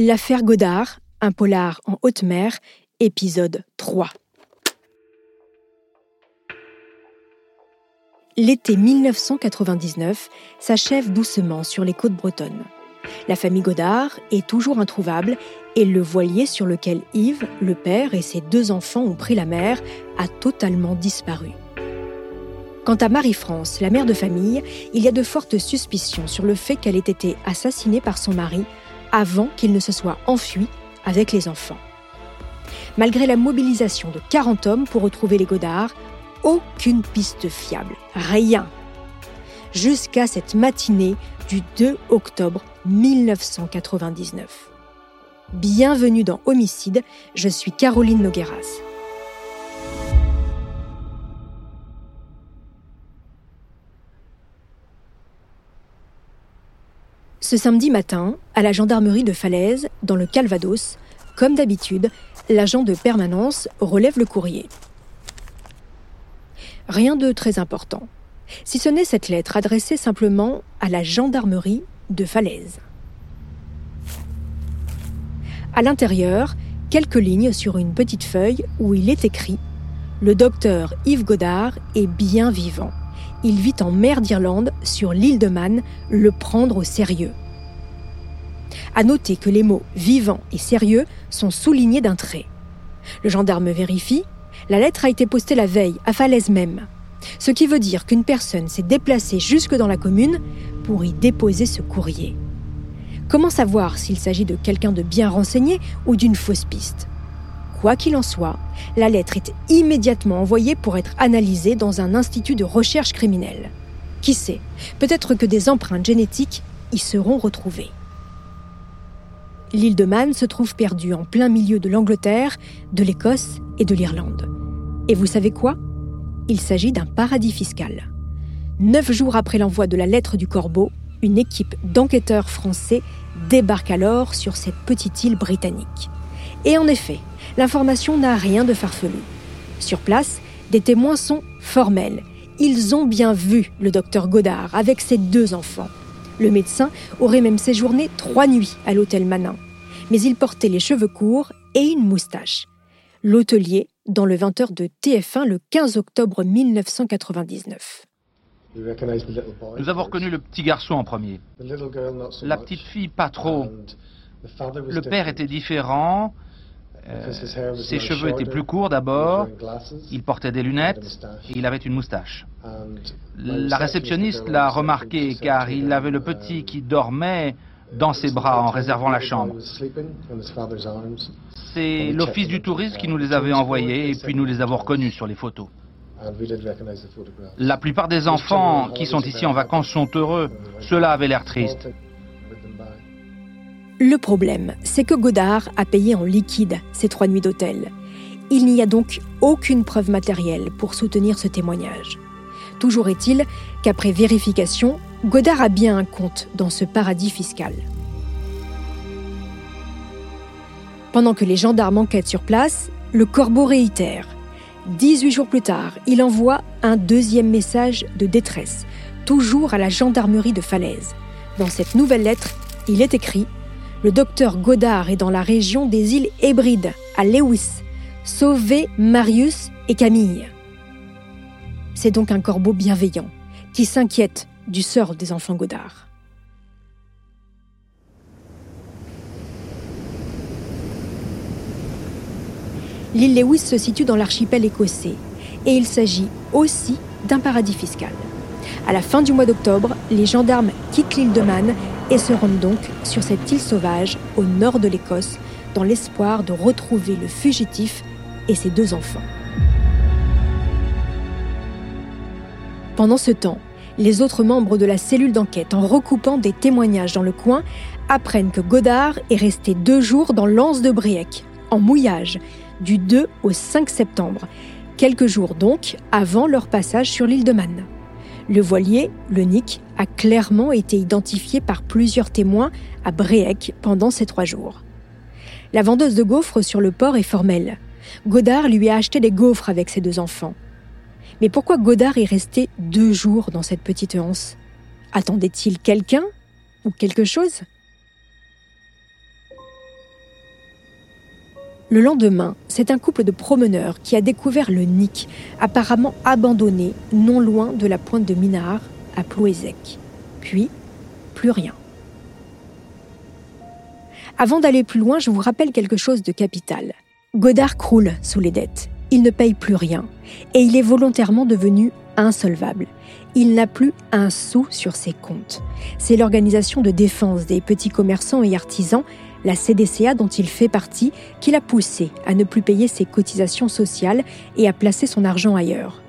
L'affaire Godard, un polar en haute mer, épisode 3. L'été 1999 s'achève doucement sur les côtes bretonnes. La famille Godard est toujours introuvable et le voilier sur lequel Yves, le père et ses deux enfants ont pris la mer a totalement disparu. Quant à Marie-France, la mère de famille, il y a de fortes suspicions sur le fait qu'elle ait été assassinée par son mari avant qu'il ne se soit enfui avec les enfants. Malgré la mobilisation de 40 hommes pour retrouver les Godards, aucune piste fiable, rien. Jusqu'à cette matinée du 2 octobre 1999. Bienvenue dans Homicide, je suis Caroline Nogueras. Ce samedi matin, à la gendarmerie de Falaise, dans le Calvados, comme d'habitude, l'agent de permanence relève le courrier. Rien de très important, si ce n'est cette lettre adressée simplement à la gendarmerie de Falaise. À l'intérieur, quelques lignes sur une petite feuille où il est écrit Le docteur Yves Godard est bien vivant il vit en mer d'Irlande, sur l'île de Man, le prendre au sérieux. À noter que les mots vivant et sérieux sont soulignés d'un trait. Le gendarme vérifie, la lettre a été postée la veille, à Falaise même. Ce qui veut dire qu'une personne s'est déplacée jusque dans la commune pour y déposer ce courrier. Comment savoir s'il s'agit de quelqu'un de bien renseigné ou d'une fausse piste? Quoi qu'il en soit, la lettre est immédiatement envoyée pour être analysée dans un institut de recherche criminelle. Qui sait, peut-être que des empreintes génétiques y seront retrouvées. L'île de Man se trouve perdue en plein milieu de l'Angleterre, de l'Écosse et de l'Irlande. Et vous savez quoi? Il s'agit d'un paradis fiscal. Neuf jours après l'envoi de la lettre du corbeau, une équipe d'enquêteurs français débarque alors sur cette petite île britannique. Et en effet, l'information n'a rien de farfelu. Sur place, des témoins sont formels. Ils ont bien vu le docteur Godard avec ses deux enfants. Le médecin aurait même séjourné trois nuits à l'hôtel Manin. Mais il portait les cheveux courts et une moustache. L'hôtelier, dans le 20h de TF1 le 15 octobre 1999. Nous avons reconnu le petit garçon en premier. La petite fille, pas trop. Le père était différent. Euh, ses cheveux étaient plus courts d'abord, il portait des lunettes et il avait une moustache. La réceptionniste l'a remarqué car il avait le petit qui dormait dans ses bras en réservant la chambre. C'est l'office du tourisme qui nous les avait envoyés et puis nous les avons reconnus sur les photos. La plupart des enfants qui sont ici en vacances sont heureux. Cela avait l'air triste. Le problème, c'est que Godard a payé en liquide ces trois nuits d'hôtel. Il n'y a donc aucune preuve matérielle pour soutenir ce témoignage. Toujours est-il qu'après vérification, Godard a bien un compte dans ce paradis fiscal. Pendant que les gendarmes enquêtent sur place, le corbeau réitère. 18 jours plus tard, il envoie un deuxième message de détresse, toujours à la gendarmerie de Falaise. Dans cette nouvelle lettre, il est écrit le docteur Godard est dans la région des îles Hébrides, à Lewis. Sauvez Marius et Camille. C'est donc un corbeau bienveillant qui s'inquiète du sort des enfants Godard. L'île Lewis se situe dans l'archipel écossais et il s'agit aussi d'un paradis fiscal. À la fin du mois d'octobre, les gendarmes quittent l'île de Man et se rendent donc sur cette île sauvage au nord de l'Écosse dans l'espoir de retrouver le fugitif et ses deux enfants. Pendant ce temps, les autres membres de la cellule d'enquête, en recoupant des témoignages dans le coin, apprennent que Godard est resté deux jours dans l'anse de Briec, en mouillage, du 2 au 5 septembre, quelques jours donc avant leur passage sur l'île de Man. Le voilier, le Nick, a clairement été identifié par plusieurs témoins à Bréec pendant ces trois jours. La vendeuse de gaufres sur le port est formelle. Godard lui a acheté des gaufres avec ses deux enfants. Mais pourquoi Godard est resté deux jours dans cette petite anse Attendait-il quelqu'un ou quelque chose? Le lendemain, c'est un couple de promeneurs qui a découvert le Nick, apparemment abandonné, non loin de la pointe de Minard, à Plouézec. Puis, plus rien. Avant d'aller plus loin, je vous rappelle quelque chose de capital. Godard croule sous les dettes. Il ne paye plus rien. Et il est volontairement devenu insolvable. Il n'a plus un sou sur ses comptes. C'est l'organisation de défense des petits commerçants et artisans, la CDCA dont il fait partie, qui l'a poussé à ne plus payer ses cotisations sociales et à placer son argent ailleurs.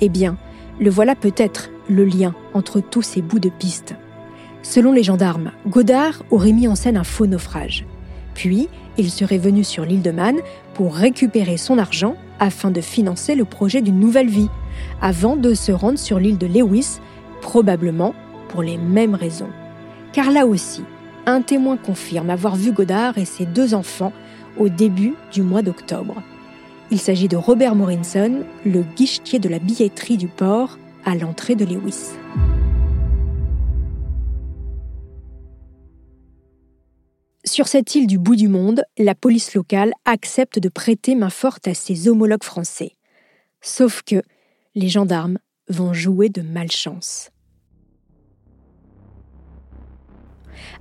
Eh bien, le voilà peut-être le lien entre tous ces bouts de piste. Selon les gendarmes, Godard aurait mis en scène un faux naufrage. Puis, il serait venu sur l'île de Man pour récupérer son argent afin de financer le projet d'une nouvelle vie, avant de se rendre sur l'île de Lewis, probablement pour les mêmes raisons. Car là aussi, un témoin confirme avoir vu Godard et ses deux enfants au début du mois d'octobre. Il s'agit de Robert Morinson, le guichetier de la billetterie du port à l'entrée de Lewis. Sur cette île du bout du monde, la police locale accepte de prêter main forte à ses homologues français. Sauf que les gendarmes vont jouer de malchance.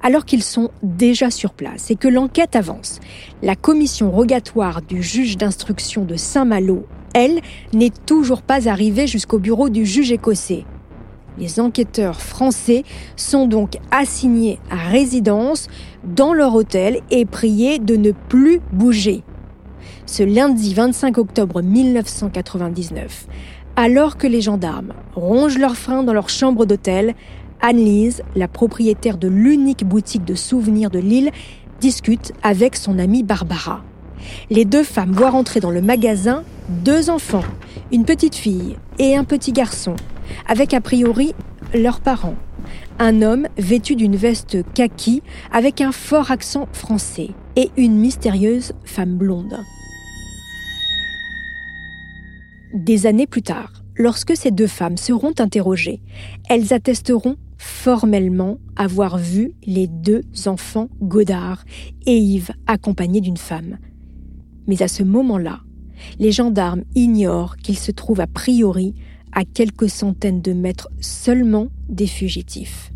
Alors qu'ils sont déjà sur place et que l'enquête avance, la commission rogatoire du juge d'instruction de Saint-Malo, elle, n'est toujours pas arrivée jusqu'au bureau du juge écossais. Les enquêteurs français sont donc assignés à résidence dans leur hôtel et priés de ne plus bouger. Ce lundi 25 octobre 1999, alors que les gendarmes rongent leurs freins dans leur chambre d'hôtel, Anne-Lise, la propriétaire de l'unique boutique de souvenirs de l'île, discute avec son amie Barbara. Les deux femmes voient entrer dans le magasin deux enfants, une petite fille et un petit garçon, avec a priori leurs parents. Un homme vêtu d'une veste kaki avec un fort accent français et une mystérieuse femme blonde. Des années plus tard, lorsque ces deux femmes seront interrogées, elles attesteront formellement avoir vu les deux enfants Godard et Yves accompagnés d'une femme. Mais à ce moment-là, les gendarmes ignorent qu'ils se trouvent a priori à quelques centaines de mètres seulement des fugitifs.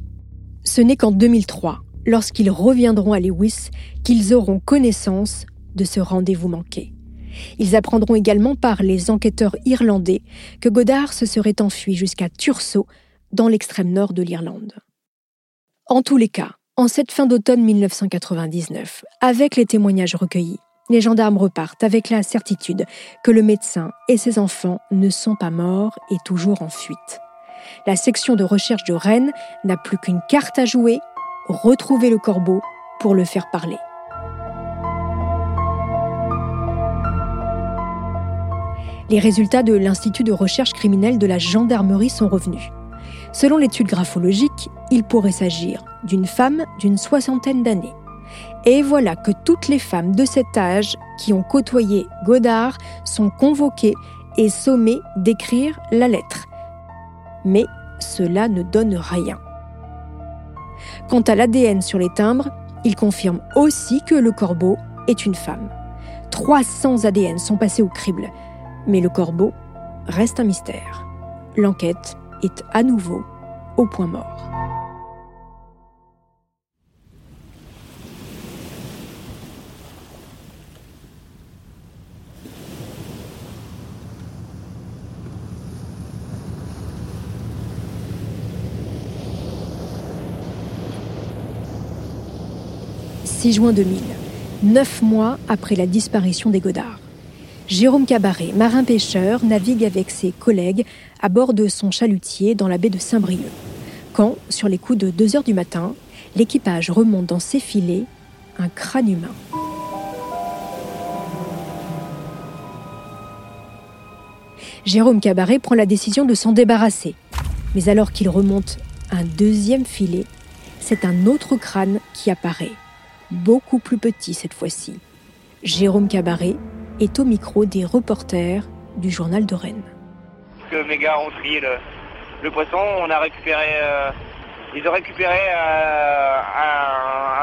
Ce n'est qu'en 2003, lorsqu'ils reviendront à Lewis, qu'ils auront connaissance de ce rendez-vous manqué. Ils apprendront également par les enquêteurs irlandais que Godard se serait enfui jusqu'à Tursault, dans l'extrême nord de l'Irlande. En tous les cas, en cette fin d'automne 1999, avec les témoignages recueillis, les gendarmes repartent avec la certitude que le médecin et ses enfants ne sont pas morts et toujours en fuite. La section de recherche de Rennes n'a plus qu'une carte à jouer, retrouver le corbeau pour le faire parler. Les résultats de l'Institut de recherche criminelle de la gendarmerie sont revenus. Selon l'étude graphologique, il pourrait s'agir d'une femme d'une soixantaine d'années. Et voilà que toutes les femmes de cet âge qui ont côtoyé Godard sont convoquées et sommées d'écrire la lettre. Mais cela ne donne rien. Quant à l'ADN sur les timbres, il confirme aussi que le corbeau est une femme. 300 ADN sont passés au crible, mais le corbeau reste un mystère. L'enquête est à nouveau au point mort. « 6 juin 2000, neuf mois après la disparition des Godards. Jérôme Cabaret, marin-pêcheur, navigue avec ses collègues à bord de son chalutier dans la baie de Saint-Brieuc. Quand, sur les coups de 2 heures du matin, l'équipage remonte dans ses filets un crâne humain. Jérôme Cabaret prend la décision de s'en débarrasser. Mais alors qu'il remonte un deuxième filet, c'est un autre crâne qui apparaît, beaucoup plus petit cette fois-ci. Jérôme Cabaret est au micro des reporters du journal de Rennes. Mes gars ont trié le, poisson, on a récupéré, euh, ils ont récupéré euh,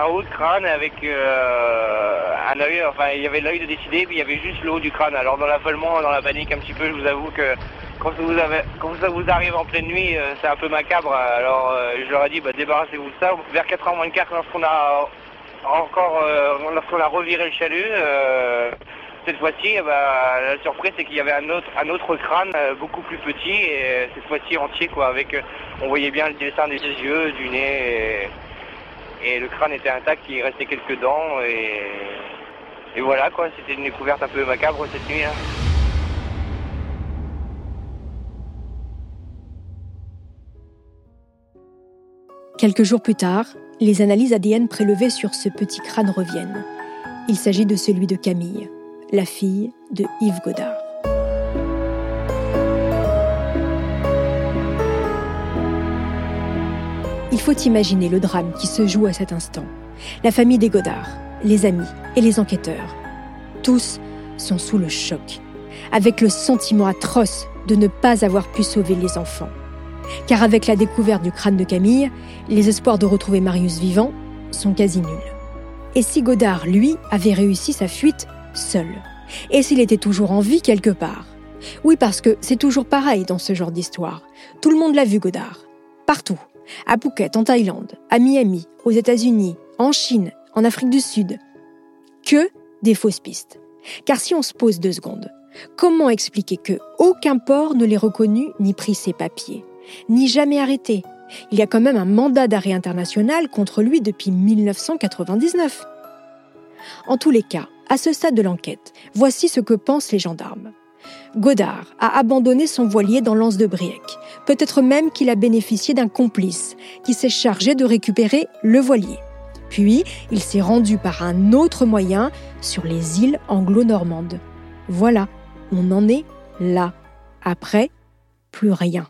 un, haut de crâne avec euh, un œil enfin il y avait l'œil de décider, puis il y avait juste le haut du crâne. Alors dans l'affolement, dans la panique un petit peu, je vous avoue que quand, ça vous arrive en pleine nuit, c'est un peu macabre. Alors je leur ai dit, bah, débarrassez-vous de ça. Vers 4h moins de quart, lorsqu'on a encore, lorsqu'on a reviré le chalut, cette fois-ci, eh ben, la surprise c'est qu'il y avait un autre, crâne beaucoup plus petit et cette fois-ci entier quoi. Avec, on voyait bien le dessin des yeux, du nez. Et le crâne était intact, il restait quelques dents et, voilà quoi, c'était une découverte un peu macabre cette nuit. Hein. Quelques jours plus tard, les analyses ADN prélevées sur ce petit crâne reviennent. Il s'agit de celui de Camille, la fille de Yves Godard. Il faut imaginer le drame qui se joue à cet instant. La famille des Godard, les amis et les enquêteurs, tous sont sous le choc, avec le sentiment atroce de ne pas avoir pu sauver les enfants. Car avec la découverte du crâne de Camille, les espoirs de retrouver Marius vivant sont quasi nuls. Et si Godard, lui, avait réussi sa fuite seul Et s'il était toujours en vie quelque part Oui, parce que c'est toujours pareil dans ce genre d'histoire. Tout le monde l'a vu, Godard. Partout à Phuket en Thaïlande, à Miami, aux États-Unis, en Chine, en Afrique du Sud. Que des fausses pistes. Car si on se pose deux secondes, comment expliquer que aucun port ne l'ait reconnu ni pris ses papiers, ni jamais arrêté? Il y a quand même un mandat d'arrêt international contre lui depuis 1999. En tous les cas, à ce stade de l'enquête, voici ce que pensent les gendarmes. Godard a abandonné son voilier dans l'anse de Briec. Peut-être même qu'il a bénéficié d'un complice qui s'est chargé de récupérer le voilier. Puis, il s'est rendu par un autre moyen sur les îles anglo-normandes. Voilà, on en est là. Après, plus rien.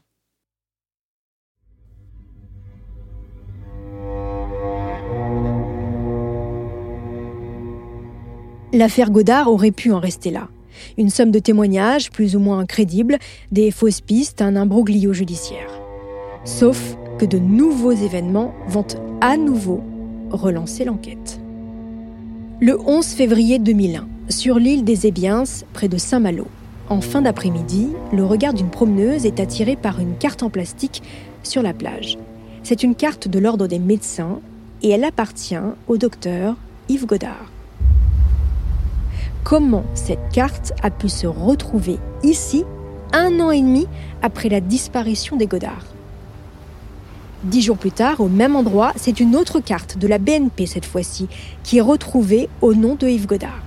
L'affaire Godard aurait pu en rester là. Une somme de témoignages, plus ou moins crédibles, des fausses pistes, un imbroglio judiciaire. Sauf que de nouveaux événements vont à nouveau relancer l'enquête. Le 11 février 2001, sur l'île des Ébiens, près de Saint-Malo, en fin d'après-midi, le regard d'une promeneuse est attiré par une carte en plastique sur la plage. C'est une carte de l'ordre des médecins et elle appartient au docteur Yves Godard comment cette carte a pu se retrouver ici un an et demi après la disparition des Godards. Dix jours plus tard, au même endroit, c'est une autre carte de la BNP cette fois-ci qui est retrouvée au nom de Yves Godard.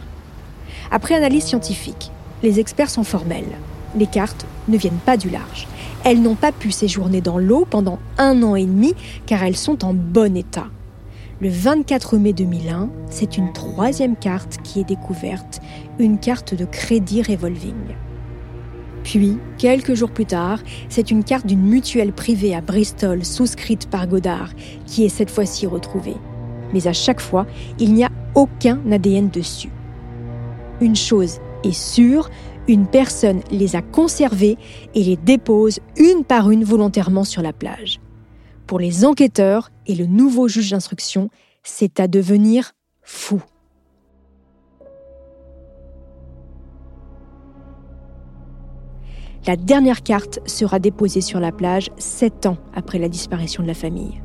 Après analyse scientifique, les experts sont formels. Les cartes ne viennent pas du large. Elles n'ont pas pu séjourner dans l'eau pendant un an et demi car elles sont en bon état. Le 24 mai 2001, c'est une troisième carte qui est découverte, une carte de crédit revolving. Puis, quelques jours plus tard, c'est une carte d'une mutuelle privée à Bristol souscrite par Godard qui est cette fois-ci retrouvée. Mais à chaque fois, il n'y a aucun ADN dessus. Une chose est sûre, une personne les a conservées et les dépose une par une volontairement sur la plage. Pour les enquêteurs et le nouveau juge d'instruction, c'est à devenir fou. La dernière carte sera déposée sur la plage sept ans après la disparition de la famille.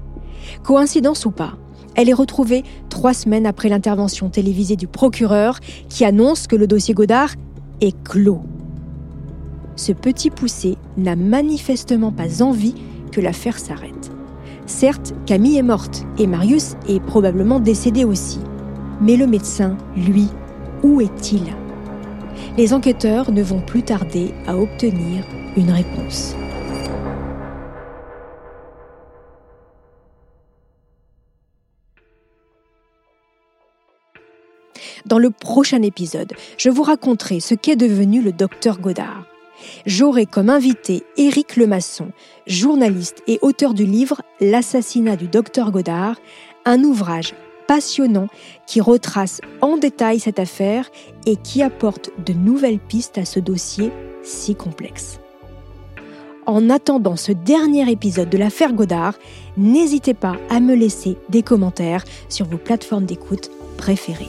Coïncidence ou pas, elle est retrouvée trois semaines après l'intervention télévisée du procureur qui annonce que le dossier Godard est clos. Ce petit poussé n'a manifestement pas envie que l'affaire s'arrête. Certes, Camille est morte et Marius est probablement décédé aussi. Mais le médecin, lui, où est-il? Les enquêteurs ne vont plus tarder à obtenir une réponse. Dans le prochain épisode, je vous raconterai ce qu'est devenu le docteur Godard. J'aurai comme invité Éric Lemasson, journaliste et auteur du livre L'assassinat du docteur Godard, un ouvrage passionnant qui retrace en détail cette affaire et qui apporte de nouvelles pistes à ce dossier si complexe. En attendant ce dernier épisode de l'affaire Godard, n'hésitez pas à me laisser des commentaires sur vos plateformes d'écoute préférées.